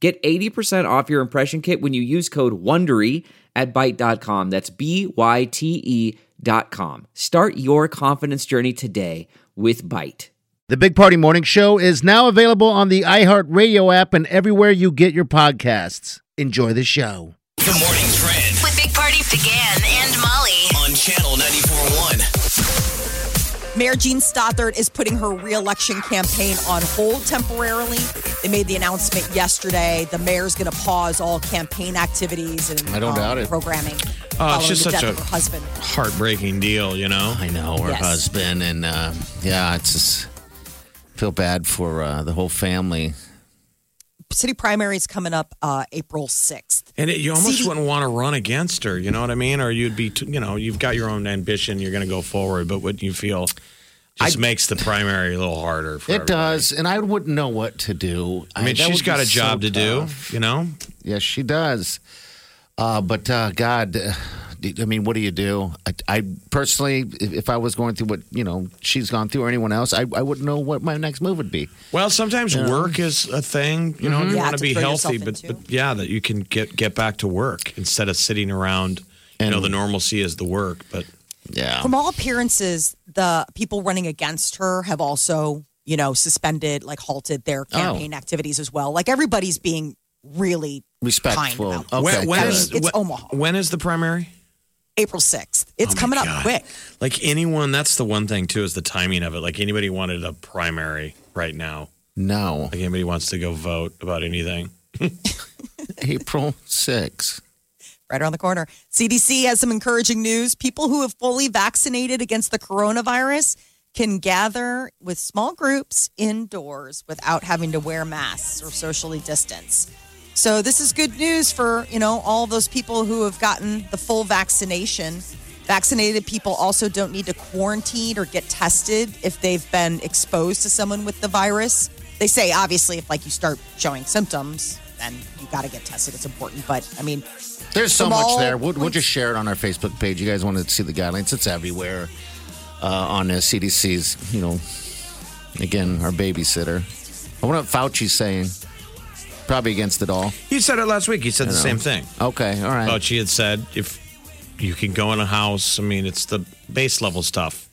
Get 80% off your impression kit when you use code WONDERY at Byte.com. That's B Y T E dot com. Start your confidence journey today with Byte. The Big Party Morning Show is now available on the iHeartRadio app and everywhere you get your podcasts. Enjoy the show. The morning trend Mayor Jean Stothert is putting her reelection campaign on hold temporarily. They made the announcement yesterday. The mayor's going to pause all campaign activities and I don't um, doubt it. programming. Oh, following it's just the such death a of her husband. heartbreaking deal, you know? I know her Yes. husband, and uh, yeah, it's just feel bad for uh, the whole family. City primary is coming up uh, April 6th. And it, you almost CD wouldn't want to run against her, you know what I mean? Or you'd be, t- you know, you've got your own ambition, you're going to go forward, but what you feel just makes the primary a little harder for It everybody. does, and I wouldn't know what to do. I mean, that she's would got a job so to do, you know? Yes, she does. Uh, but uh, God, uh, I mean, what do you do? I, I personally, if, if I was going through what you know she's gone through, or anyone else, I, I wouldn't know what my next move would be. Well, sometimes work is a thing, you know, you Yeah, want to to be healthy, but, but yeah, that you can get, get back to work instead of sitting around. You know, the normalcy is the work, but Yeah, From all appearances, the people running against her have also, you know, suspended, like halted their Oh. campaign activities as well. Like everybody's being really respectful. kind about. Okay, when, when good. is It's when- Omaha. When is the primary? April 6th. It's Oh my coming up quick. Like anyone, that's the one thing too is the timing of it. Like anybody wanted a primary right now. no, Like anybody wants to go vote about anything. April 6th. right around the corner. CDC has some encouraging news. People who have fully vaccinated against the coronavirus can gather with small groups indoors without having to wear masks or socially distance. So this is good news for, you know, all those people who have gotten the full vaccination. Vaccinated people also don't need to quarantine or get tested if they've been exposed to someone with the virus. They say obviously if like you start showing symptoms, then you got to get tested. It's important, but I mean, There's so much there. We'll, we'll just share it on our Facebook page. You guys want to see the guidelines? It's everywhere uh, on the CDC's, you know, again, our babysitter. I wonder what Fauci's saying. Probably against it all. He said it last week. He said the know. same thing. Okay, all right. But she had said if you can go in a house, I mean, it's the base level stuff.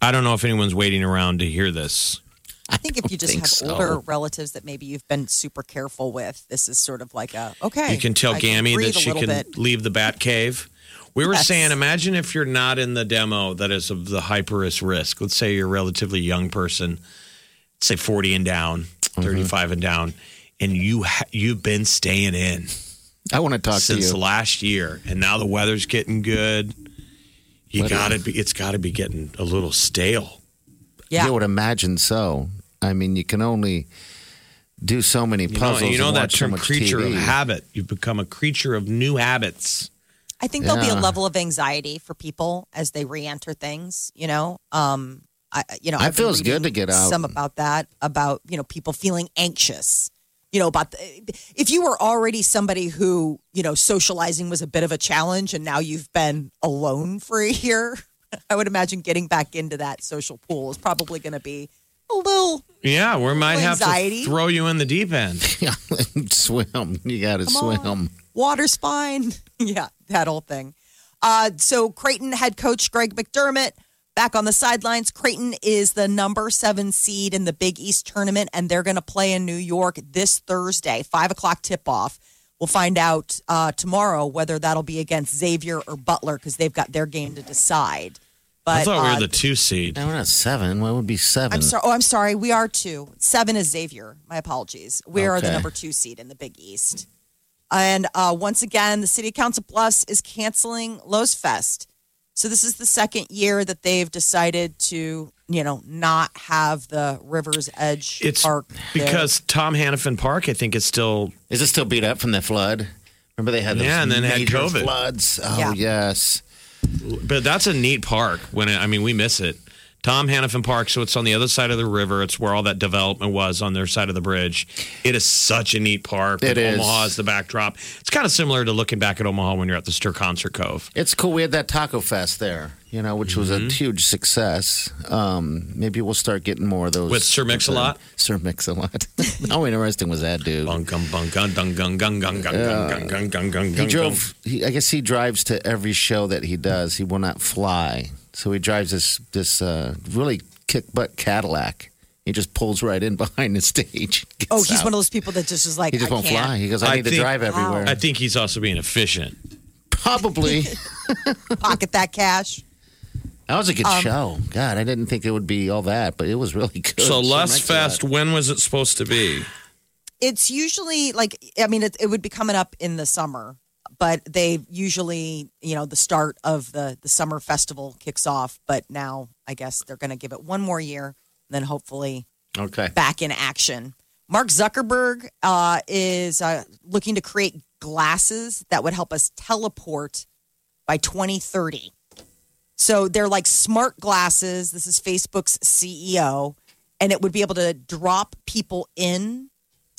I don't know if anyone's waiting around to hear this. I think if you just have so. older relatives that maybe you've been super careful with, this is sort of like a okay. You can tell I Gammy breathe that she can bit. leave the bat cave. We were Yes. saying, imagine if you're not in the demo that is of the hyperest risk. Let's say you're a relatively young person, say 40 and down, Mm-hmm. 35 and down, and you ha- you've been staying in I want to talk to since you. last year, and now the weather's getting good. You gotta be. It's got to be getting a little stale. Yeah. I would imagine so. I mean, you can only do so many You know, puzzles. you know and that watch so creature TV. of habit. You've become a creature of new habits. I think there'll be a level of anxiety for people as they re-enter things. You know, um, I you know, It I've feels good to get out. Some about that, about you know, people feeling anxious. You know, about the, if you were already somebody who you know socializing was a bit of a challenge, and now you've been alone for a year. I would imagine getting back into that social pool is probably going to be a little Yeah, we might have Anxiety. to throw you in the deep end. Yeah, swim. You got to Come on. swim. water's fine. yeah, that whole thing. Uh, so Creighton head coach Greg McDermott back on the sidelines. Creighton is the number seven seed in the Big East tournament, and they're going to play in New York this Thursday, five o'clock tip off. We'll find out uh, tomorrow whether that'll be against Xavier or Butler because they've got their game to decide. But I thought we uh, were the two seed. No, we're not seven. What would be 7 I'm sorry. Oh, I'm sorry. We are two. Seven is Xavier. My apologies. We are the number two seed in the Big East. And uh, once again, the City of Council Bluffs is canceling Lowe's Fest. So this is the second year that they've decided to you know, not have the River's Edge It's Park there. because Tom Hanafan Park, I think, is still Is it still beat up from the flood? Remember they had those Yeah, and then had major COVID. floods. Oh Yeah. yes. But that's a neat park. When it, I mean, we miss it. Tom Hanafan Park. So it's on the other side of the river. It's where all that development was on their side of the bridge. It is such a neat park. It is. Omaha is the backdrop. It's kind of similar to looking back at Omaha when you're at the Stir Concert Cove. It's cool. We had that Taco Fest there, you know, which was mm-hmm. a huge success. Um, maybe we'll start getting more of those. With Sir Mix a Lot? Sir Mix a Lot. How interesting was that dude? He drove, he, I guess he drives to every show that he does. He will not fly so he drives this this uh, really kick butt Cadillac. He just pulls right in behind the stage. Oh, he's out. one of those people that just is like, He just I won't can't. fly. He goes, I, I need to drive everywhere. I think he's also being efficient. Probably. pocket that cash. that was a good Um, show. God, I didn't think it would be all that, but it was really good. So Sir less Mix-a-Lot. fest. When was it supposed to be? It's usually like, I mean, it, it would be coming up in the summer, but they usually, you know, the start of the the summer festival kicks off. But now, I guess they're going to give it one more year, and then hopefully Okay. back in action. Mark Zuckerberg uh, is uh, looking to create glasses that would help us teleport by 2030. So they're like smart glasses. This is Facebook's CEO, and it would be able to drop people in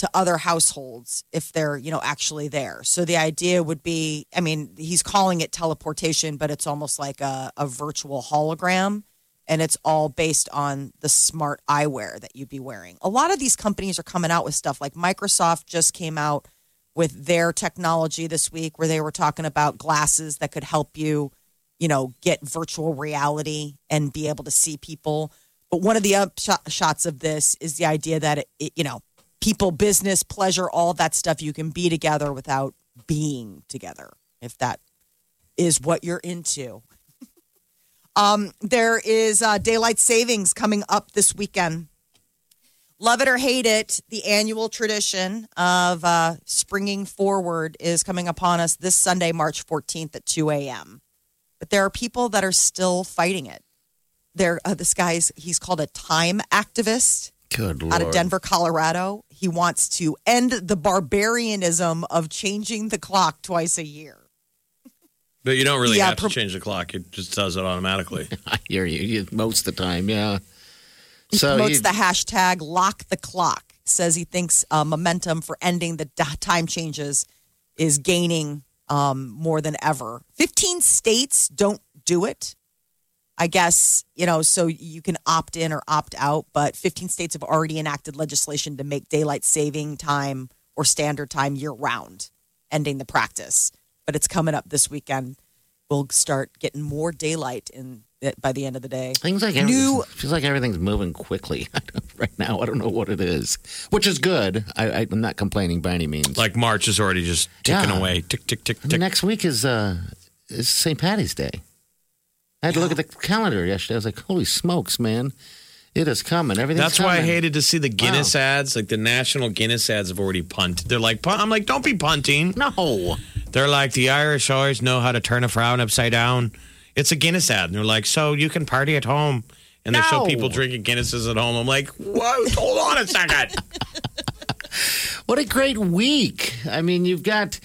to other households if they're, you know, actually there. So the idea would be, I mean, he's calling it teleportation, but it's almost like a, a virtual hologram and it's all based on the smart eyewear that you'd be wearing. A lot of these companies are coming out with stuff like Microsoft just came out with their technology this week where they were talking about glasses that could help you, you know, get virtual reality and be able to see people. But one of the upshots of this is the idea that it, it, you know, people, business, pleasure, all that stuff you can be together without being together. If that is what you're into. Um, there is uh, daylight savings coming up this weekend. Love it or hate it, the annual tradition of uh, springing forward is coming upon us this Sunday, March 14th at 2 a.m. But there are people that are still fighting it. There, uh, this guy's he's called a time activist Good lord. out of Denver, Colorado. He wants to end the barbarianism of changing the clock twice a year. But you don't really Yeah, have to change the clock. It just does it automatically. I hear you. you most of the time, yeah. So promotes he- the hashtag lock the clock says he thinks uh, momentum for ending the time changes is gaining um, more than ever 15 states don't do it i guess you know so you can opt in or opt out but 15 states have already enacted legislation to make daylight saving time or standard time year round ending the practice but it's coming up this weekend we'll start getting more daylight in by the end of the day Things like New- new feels like everything's moving quickly right now. I don't know what it is, which is good. I, I, I'm not complaining by any means. Like March is already just ticking Yeah. away. Tick, tick, tick, I mean, tick. next week is uh is St. Patty's Day. I had to look at the calendar yesterday. I was like, "Holy smokes, man! It is coming. Everything's That's why I coming. hated to see the Guinness ads. Like the national Guinness ads have already punted. They're like, "Punt." I'm like, don't be punting. No, They're like, the Irish always know how to turn a frown upside down. It's a Guinness ad. And they're like, so you can party at home. And they show No. people drinking Guinnesses at home. I'm like, whoa, hold on a second. what a great week! I mean, you've got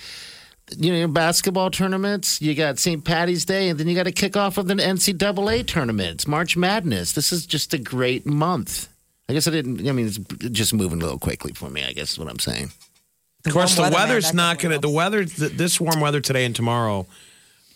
you know basketball tournaments. You got St. Patty's Day, and then you got to kick off with an NCAA tournaments, March Madness. This is just a great month. I guess I didn't. I mean, it's just moving a little quickly for me. I guess is what I'm saying. Of course, the weather, weather's that not going to, the weather, th- this warm weather today and tomorrow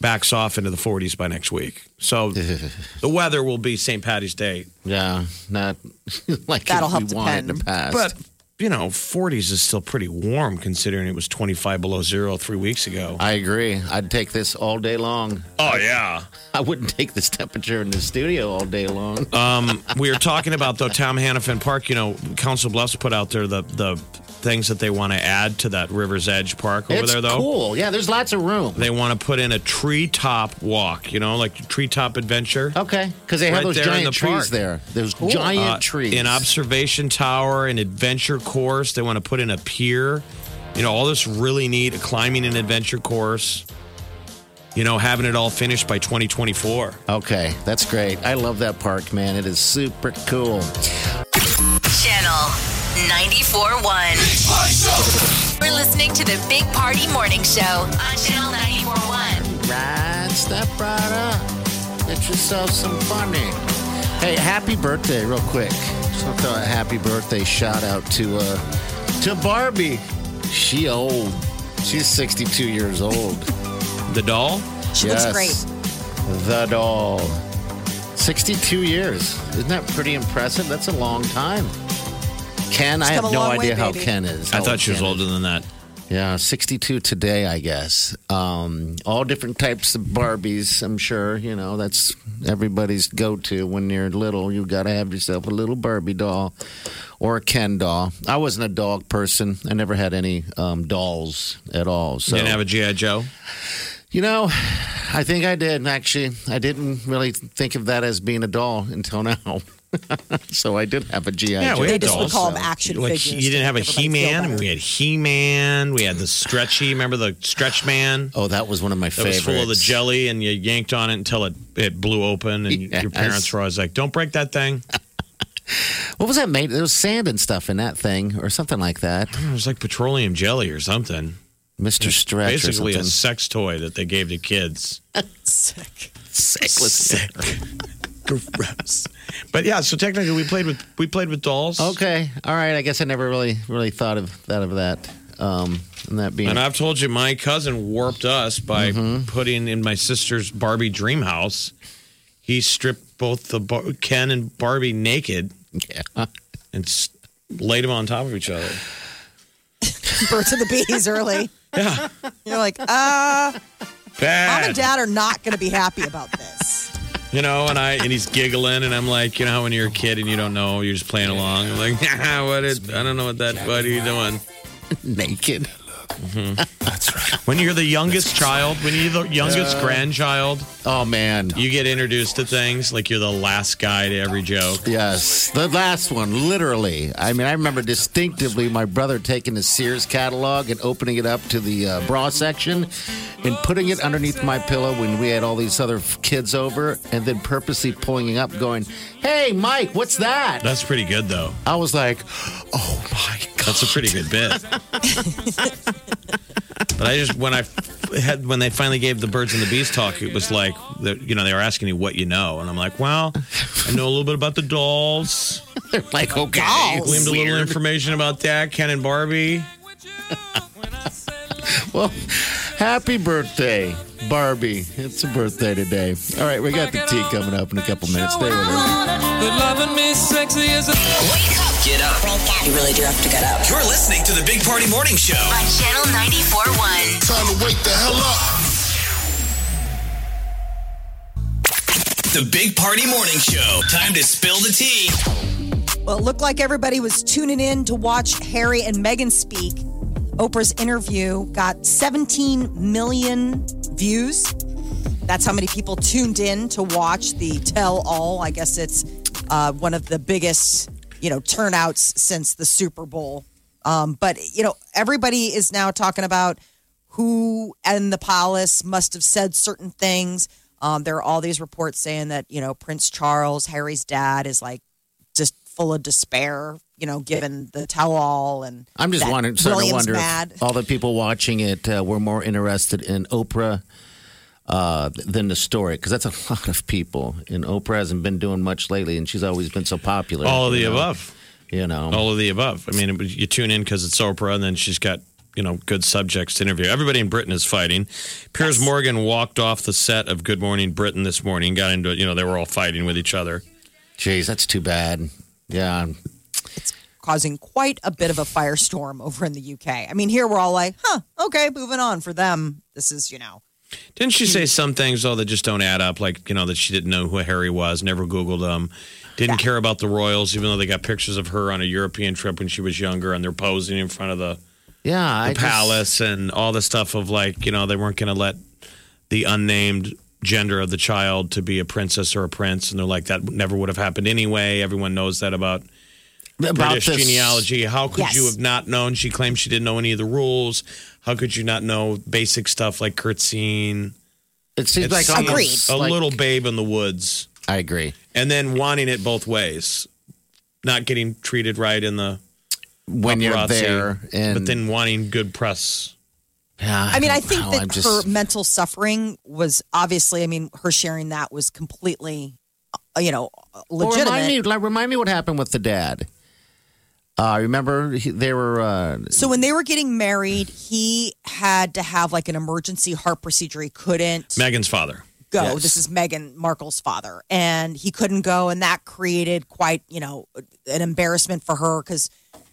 backs off into the 40s by next week. So the weather will be St. Patty's Day. Yeah, not like That'll we help wanted in the depend. past. But, you know, 40s is still pretty warm considering it was 25 below zero three weeks ago. I agree. I'd take this all day long. Oh, yeah. I wouldn't take this temperature in the studio all day long. Um, we were talking about though Tom Hanafan Park. You know, Council Bluffs put out there the the things that they want to add to that River's Edge Park over it's there. Though cool. Yeah, there's lots of room. they want to put in a treetop walk. You know, like treetop adventure. Okay, because they have Right those giant the trees park. there. Those giant Uh, trees. An observation tower, an adventure course. They want to put in a pier. You know, all this really neat climbing and adventure course. you know, having it all finished by 2024. Okay, that's great. I love that park, man. It is super cool. Channel 94.1. We're listening to the Big Party Morning Show on Channel 94.1. Right, step right up. Get yourself some funny. Hey, happy birthday, real quick. Just want to throw a happy birthday shout out to uh to Barbie. She old. She's 62 years old. The doll? She looks great. The doll. 62 years. Isn't that pretty impressive? That's a long time. Ken, I have no long way, idea how baby. Ken is. I thought she was Ken is. older than that. Yeah, 62 today, I guess. Um, all different types of Barbies, I'm sure. You know, that's everybody's go to when you're little. You've got to have yourself a little Barbie doll or a Ken doll. I wasn't a dog person. I never had any um, dolls at all. So, Didn't have a G.I. Joe? you know, I think I did, actually. I didn't really think of that as being a doll until now. so I did have a G.I. Yeah, Joe. we They had just would call them action Like figures. you didn't have a He feel Man. better. We had He Man. We had the Stretchy. Remember the Stretch Man? Oh, that was one of my That favorites. was full of the jelly, and you yanked on it until it, it blew open, and Yes. your parents were always like, "Don't break that thing." What was that made? There was sand and stuff in that thing, or something like that. It was like petroleum jelly or something. Mr. Stretch Basically, or a sex toy that they gave to kids. Sick. Sick. Sick. Gross. But yeah, so technically, we played with we played with dolls. Okay, all right. I guess I never really, really thought of that of that. Um, and that being And I've told you, my cousin warped us by Mm-hmm. putting in my sister's Barbie dream house. He stripped both the Bar- Ken and Barbie naked yeah. and s- laid them on top of each other. Birds of the bees early. Yeah, You're like, uh, mom bad. and dad are not going to be happy about this. You know, and I and he's giggling, and I'm like, you know, how when you're a kid and you don't know, you're just playing along. I'm like, what is? I don't know what that. What are you doing? naked. When you're the youngest child, when you're the youngest grandchild, Oh man. you get introduced to things like you're the last guy to every joke. Yes, the last one, literally. I mean, I remember distinctively my brother taking the Sears catalog and opening it up to the uh, bra section and putting it underneath my pillow when we had all these other kids over, and then purposely pulling it up, going, "Hey, Mike, what's that?" That's pretty good, though. I was like, "Oh my god!" That's a pretty good bit. but I just when I had when they finally gave the birds and the bees talk, it was like the, you know they were asking you what you know, and I'm like, well, I know a little bit about the dolls. They're like, "Okay." Dolls. Gleaned a little information about that, Ken and Barbie. Well, happy birthday, Barbie. It's a birthday today. All right, we got the tea coming up in a couple minutes. Stay with us. But loving me sexy is a. Wake Get up. You really do have to get up. You're listening to the Big Party Morning Show. on Channel 94.1. Time to wake the hell up. The Big Party Morning Show. Time to spill the tea. Well, it looked like everybody was tuning in to watch Harry and Meghan speak. Oprah's interview got 17 million views. That's how many people tuned in to watch the tell all. I guess it's uh, one of the biggest, you know, turnouts since the Super Bowl. Um, but, you know, everybody is now talking about who and the palace must have said certain things. Um, there are all these reports saying that, you know, Prince Charles, Harry's dad, is like just full of despair, you know, given the tell all. And I'm just wondering, starting to wonder all the people watching it uh, were more interested in Oprah uh, than the story, because that's a lot of people. And Oprah hasn't been doing much lately, and she's always been so popular. All of the know? above. You know, All of the above. I mean, you tune in because it's Oprah, and then she's got you know good subjects to interview. Everybody in Britain is fighting. Piers Morgan walked off the set of Good Morning Britain this morning. Got into it. You know, they were all fighting with each other. jeez, that's too bad. Yeah, It's causing quite a bit of a firestorm over in the UK. I mean, here we're all like, huh, okay, moving on. For them, this is, you know, Didn't she say some things though that just don't add up? Like you know that she didn't know who Harry was, never Googled him, didn't care about the royals, even though they got pictures of her on a European trip when she was younger, and they're posing in front of the, yeah. I the just- palace and all the stuff of like you know they weren't going to let the unnamed gender of the child to be a princess or a prince, and they're like that never would have happened anyway. Everyone knows that about about British this- genealogy. How could Yes. you have not known? She claimed she didn't know any of the rules. How could you not know basic stuff like curtsying? It seems It's like almost a like- little babe in the woods, I agree. and then wanting it both ways, not getting treated right in the When you're paparazzi, there, and but then wanting good press. Yeah, I mean, I think know. that I'm just, her mental suffering was obviously. I mean, her sharing that was completely, uh, you know, Well, legitimate. remind me, like, remind me what happened with the dad. Uh, remember he, they were. Uh, So when they were getting married, he had to have like an emergency heart procedure. He couldn't Meghan's father. go. Yes. This is Meghan Markle's father, and he couldn't go, and that created quite you know an embarrassment for her because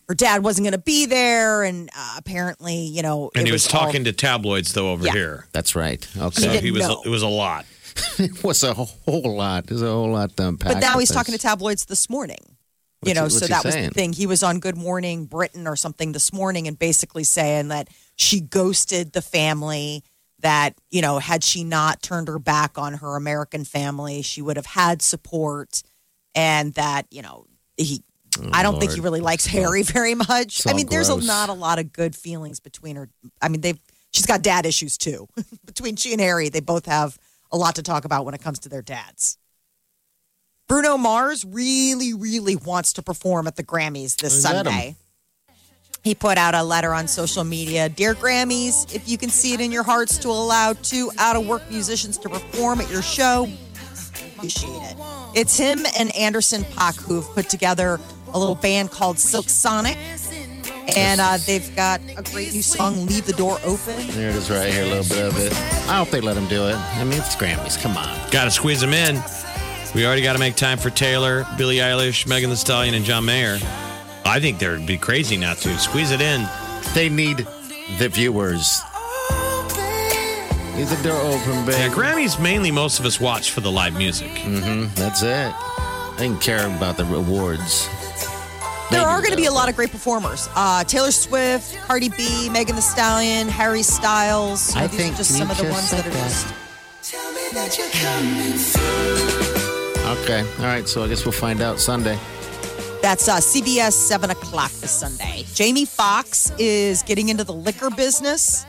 her dad wasn't going to be there, and uh, apparently you know And it he was, all- talking to tabloids though over Yeah. here. that's right. Okay, So didn't he was know. it was a lot. it was a whole lot. There's a whole lot to unpack. But now he's this. talking to tabloids this morning. You know, so that was saying? the thing. He was on Good Morning Britain or something this morning and basically saying that she ghosted the family. That, you know, had she not turned her back on her American family, she would have had support. And that, you know, he, I don't think he Oh, really likes Harry very much. I mean, there's a, not a lot of good feelings between her. I mean, they've, she's got dad issues too. between she and Harry, they both have a lot to talk about when it comes to their dads. Bruno Mars really, really wants to perform at the Grammys this Let him. Sunday. He put out a letter on social media Dear Grammys, if you can see it in your hearts to allow two out of work musicians to perform at your show, appreciate it. It's him and Anderson Paak who've put together a little band called Silk Sonic. And uh, they've got a great new song, Leave the Door Open. There it is, right here, a little bit of it. I hope they let him do it. I mean, it's Grammys. Come on. Got to squeeze him in. We already got to make time for Taylor, Billie Eilish, Megan Thee Stallion, and John Mayer. I think they'd be crazy not to squeeze it in. They need the viewers. Leave the door open, baby. Yeah, Grammys mainly most of us watch for the live music. That's it. They can care about the rewards. There They are going to be a lot of great performers. Uh, Taylor Swift, Cardi B, Megan Thee Stallion, Harry Styles. You know, I these think are just some of the just ones that said are that. just. Okay. All right. So I guess we'll find out Sunday. That's uh, CBS 7 o'clock this Sunday. Jamie Foxx is getting into the liquor business.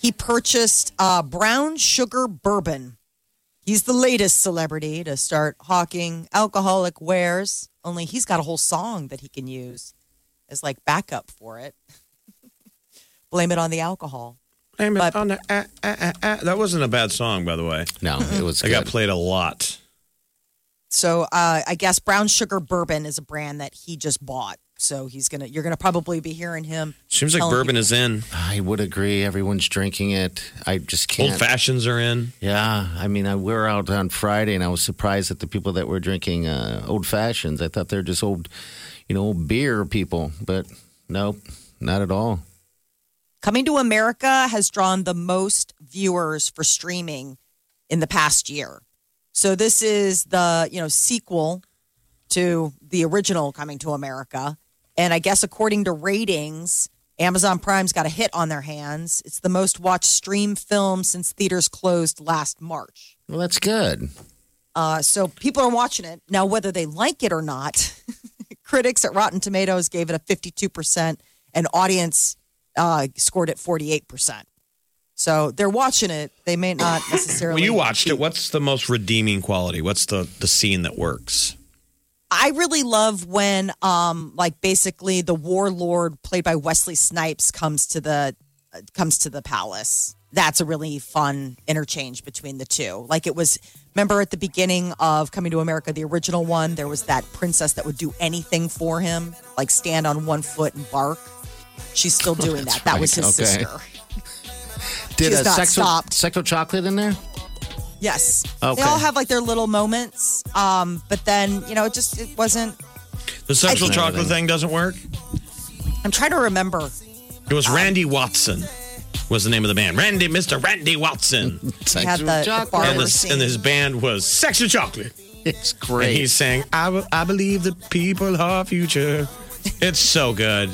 He purchased uh, brown sugar bourbon. He's the latest celebrity to start hawking alcoholic wares, only he's got a whole song that he can use as like backup for it. Blame it on the alcohol. Blame it But- on the- ah, ah, ah. That wasn't a bad song, by the way. No, it was I good. got played a lot. So uh, I guess Brown Sugar Bourbon is a brand that he just bought. So he's gonna, you're gonna probably be hearing him. Seems like bourbon people- is in. I would agree. Everyone's drinking it. I just can't. Old fashions are in. Yeah, I mean, I, we were out on Friday, and I was surprised at the people that were drinking uh, old fashions. I thought they're just old, you know, old beer people, but nope, not at all. Coming to America has drawn the most viewers for streaming in the past year. So this is the you know sequel to the original Coming to America, and I guess according to ratings, Amazon Prime's got a hit on their hands. It's the most watched stream film since theaters closed last March. Well, that's good. Uh, so people are watching it now, whether they like it or not. critics at Rotten Tomatoes gave it a 52%, and audience uh, scored it 48%. So they're watching it. They may not necessarily. Well, you watched it. What's the most redeeming quality? What's the the scene that works? I really love when, um, like, basically the warlord played by Wesley Snipes comes to the uh, comes to the palace. That's a really fun interchange between the two. Like it was. Remember at the beginning of Coming to America, the original one, there was that princess that would do anything for him, like stand on one foot and bark. She's still doing that. That was his Okay. sister. Did has a not sexo, stopped. sexo chocolate in there? Yes, Okay. they all have like their little moments. Um, but then you know, it just it wasn't. The sexual think- chocolate thing doesn't work. I'm trying to remember. It was Randy Watson. Was the name of the band Randy, Mr. Randy Watson, He had the, the chocolate. barber and, the, and his band was Sexual Chocolate. It's And great. he's saying, I, be- I believe the people are future. It's so good.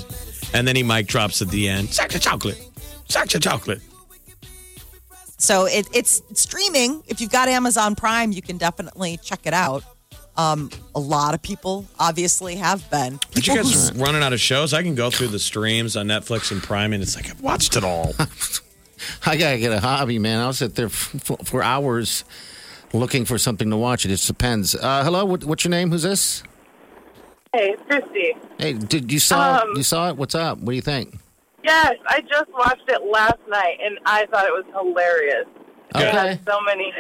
And then he mic drops at the end. Sexual Chocolate. Sexual Chocolate. So it, it's streaming. If you've got Amazon Prime, you can definitely check it out. Um, a lot of people obviously have been. But you guys who- running out of shows? I can go through the streams on Netflix and Prime, and it's like I've watched it all. I gotta get a hobby, man. I'll sit there f- f- for hours looking for something to watch. It just depends. Uh, hello, what, what's your name? Who's this? Hey, it's Christy. Hey, did you saw Um, you saw it? What's up? What do you think? Yes, I just watched it last night, and I thought it was hilarious. It has so many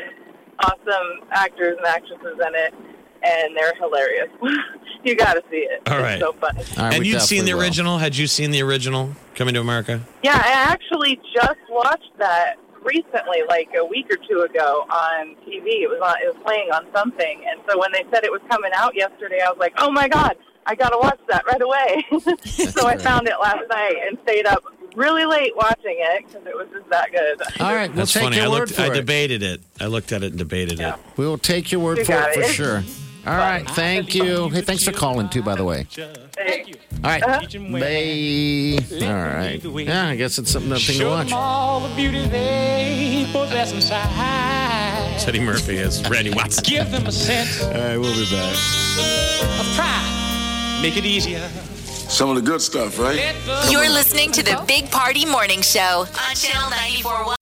awesome actors and actresses in it, and they're hilarious. you got to see it. All it's so funny. All right, and you'd seen the will. original? Had you seen the original Coming to America? Yeah, I actually just watched that recently, like a week or two ago on TV. It was on. It was playing on something, and so when they said it was coming out yesterday, I was like, "Oh my god, I got to watch that right away." so I found it last night and stayed up really late watching it because it was just that good. All right, we'll That's take funny. your I word looked. for I it. debated it. I looked at it and debated it. We will take your word You for got it for it. sure. All right, thank you. Hey, thanks for calling too, by the way. Thank you. All right, bye. All right. Yeah, I guess it's something nothing to watch. all the beauty they possess inside. Eddie Murphy is Randy Watson. Give them a sense All right, we'll be back. of pride. Make it easier. Some of the good stuff, right? You're listening to the Big Party Morning Show on Channel 941.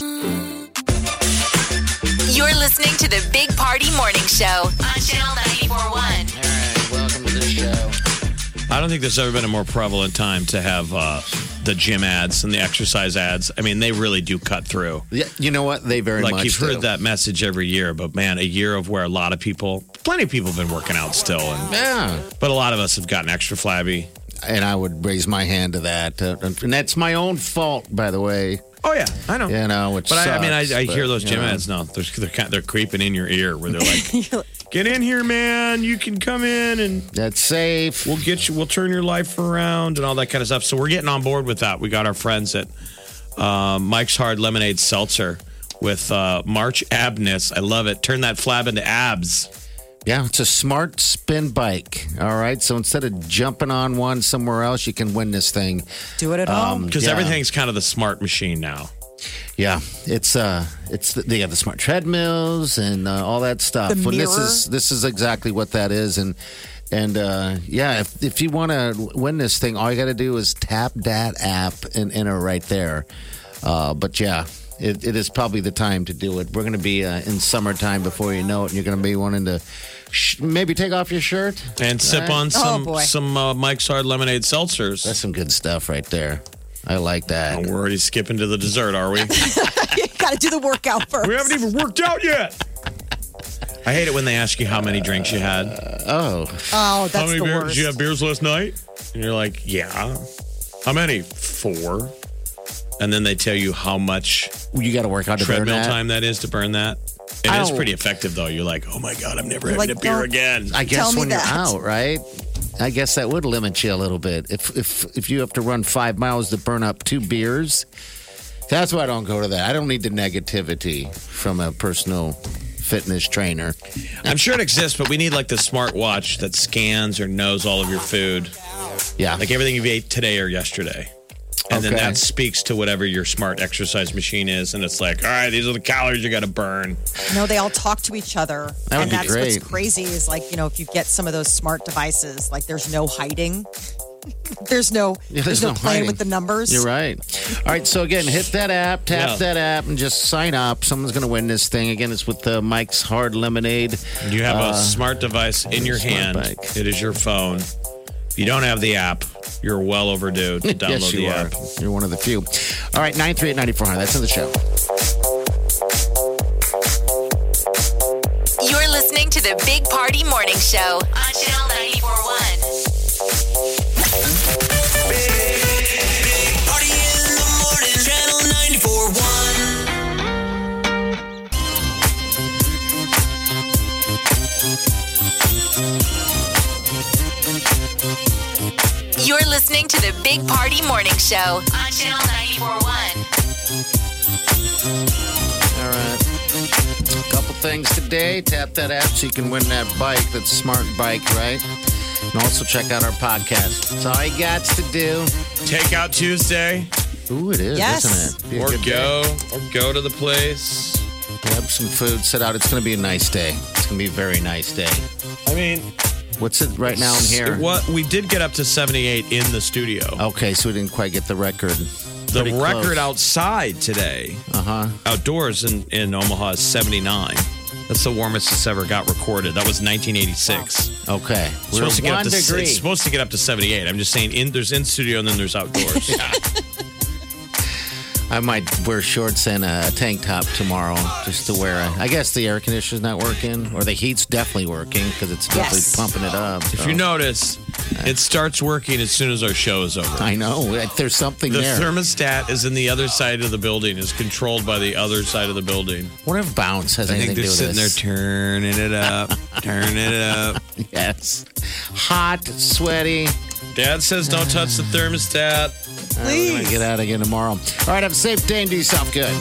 You're listening to the Big Party Morning Show on Channel 941. All right, welcome to the show. I don't think there's ever been a more prevalent time to have uh, the gym ads and the exercise ads. I mean, they really do cut through. Yeah, you know what? They very like much you've heard do. that message every year, but man, a year of where a lot of people, plenty of people have been working out still, and Yeah. but a lot of us have gotten extra flabby. And I would raise my hand to that. Uh, and that's my own fault, by the way. Oh yeah, I know. You know, which But I, I mean, I, I but, hear those gym know. ads now. They're they're, kind they're creeping in your ear where they're like, "Get in here, man. You can come in and That's safe. we'll get you. We'll turn your life around and all that kind of stuff." So we're getting on board with that. We got our friends at uh, Mike's Hard Lemonade Seltzer with uh, March Abness. I love it. Turn that flab into abs. Yeah, it's a smart spin bike. All right. So instead of jumping on one somewhere else, you can win this thing. Do it at home. Because Yeah. everything's kind of the smart machine now. Yeah, it's uh, it's the, they got the smart treadmills and uh, all that stuff. The Well, this is this is exactly what that is, and and uh, yeah, if if you want to win this thing, all you got to do is tap that app and enter right there. Uh, but yeah. It, it is probably the time to do it. We're going to be uh, in summertime before you know it, and you're going to be wanting to sh- maybe take off your shirt. And sip Right. on some boy. some uh, Mike's Hard Lemonade Seltzers. That's some good stuff right there. I like that. Oh, we're already skipping to the dessert, are we? you got to do the workout first. we haven't even worked out yet. I hate it when they ask you how many drinks you had. Oh, Oh, that's how many the beers? worst. Did you have beers last night? And you're like, yeah. How many? Four. And then they tell you how much you got to work out to burn treadmill that. time that is to burn that. It is Ow. Oh. pretty effective, though. You're like, oh my God, I'm never having like, a beer again. I guess Tell me when you're out, right? I guess that would limit you a little bit. If if if you have to run five miles to burn up two beers, that's why I don't go to that. I don't need the negativity from a personal fitness trainer. I'm sure it exists, but we need like the smart watch that scans or knows all of your food, Yeah, like everything you ate today or yesterday. And then that speaks to whatever your smart exercise machine is. And it's like, all right, these are the calories you got to burn. No, they all talk to each other. That would and be that's great. what's crazy is like, you know, if you get some of those smart devices, like there's no hiding. there's no Yeah, there's, no, playing with the numbers. You're right. All right, so again, hit that app, tap Yeah. that app, and just sign up. Someone's going to win this thing. Again, it's with uh, Mike's Hard Lemonade. You have Uh, a smart device in your hand. bike. It is your phone. If you don't have the app, you're well overdue to download yes, you the are. app. You're one of the few. All right, 938 9400. That's in the show. You're listening to the Big Party Morning Show on Channel 941. Party to the Big Party Morning Show on Channel 941. All right. A couple things today. Tap that app so you can win that bike. That's Smart Bike, right? And also check out our podcast. That's all you got to do. Takeout Tuesday. Ooh, it is, Yes. isn't it? Be Or good day. go, or go to the place. Grab some food, sit out. It's going to be a nice day. It's going to be a very nice day. I mean, What's it right now in here? What we did get up to 78 in the studio. Okay, so we didn't quite get the record. the Pretty record close. outside today, Uh huh. outdoors in, in Omaha, is 79. That's the warmest it's ever got recorded. That was 1986. Okay. It's We're supposed to get one up to, degree. It's supposed to get up to 78. I'm just saying, in there's in studio and then there's outdoors. I might wear shorts and a tank top tomorrow just to wear it. I guess the air conditioner's not working, or the heat's definitely working because it's definitely Yes. pumping it up. If you notice, it starts working as soon as our show is over. I know there's something The there. thermostat is in the other side of the building, is controlled by the other side of the building. what if bounce has I anything think to they're do with sitting there this? turning it up, turning it up. yes, hot, sweaty. Dad says don't touch the thermostat. All right, we're gonna get out again tomorrow. All right, have a safe day and do yourself good.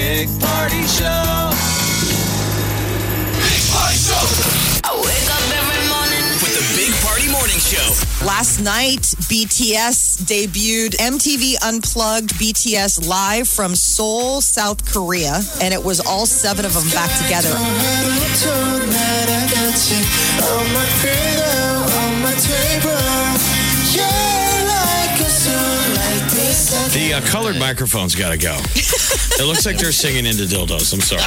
Big party show. Big Party Show I wake up every morning. with the Big Party Morning Show. Last night, BTS debuted MTV Unplugged BTS live from Seoul, South Korea, and it was all seven of them back together. The uh, colored microphone's got to go. it looks like they're singing into dildos. I'm sorry.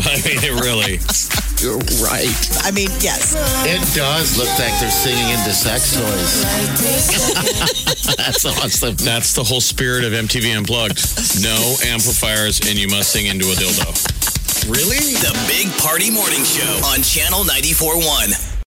I mean, it really. You're right. I mean, yes. It does look like they're singing into sex toys. That's awesome. That's the whole spirit of MTV Unplugged. No amplifiers, and you must sing into a dildo. Really? The Big Party Morning Show on Channel 94.1.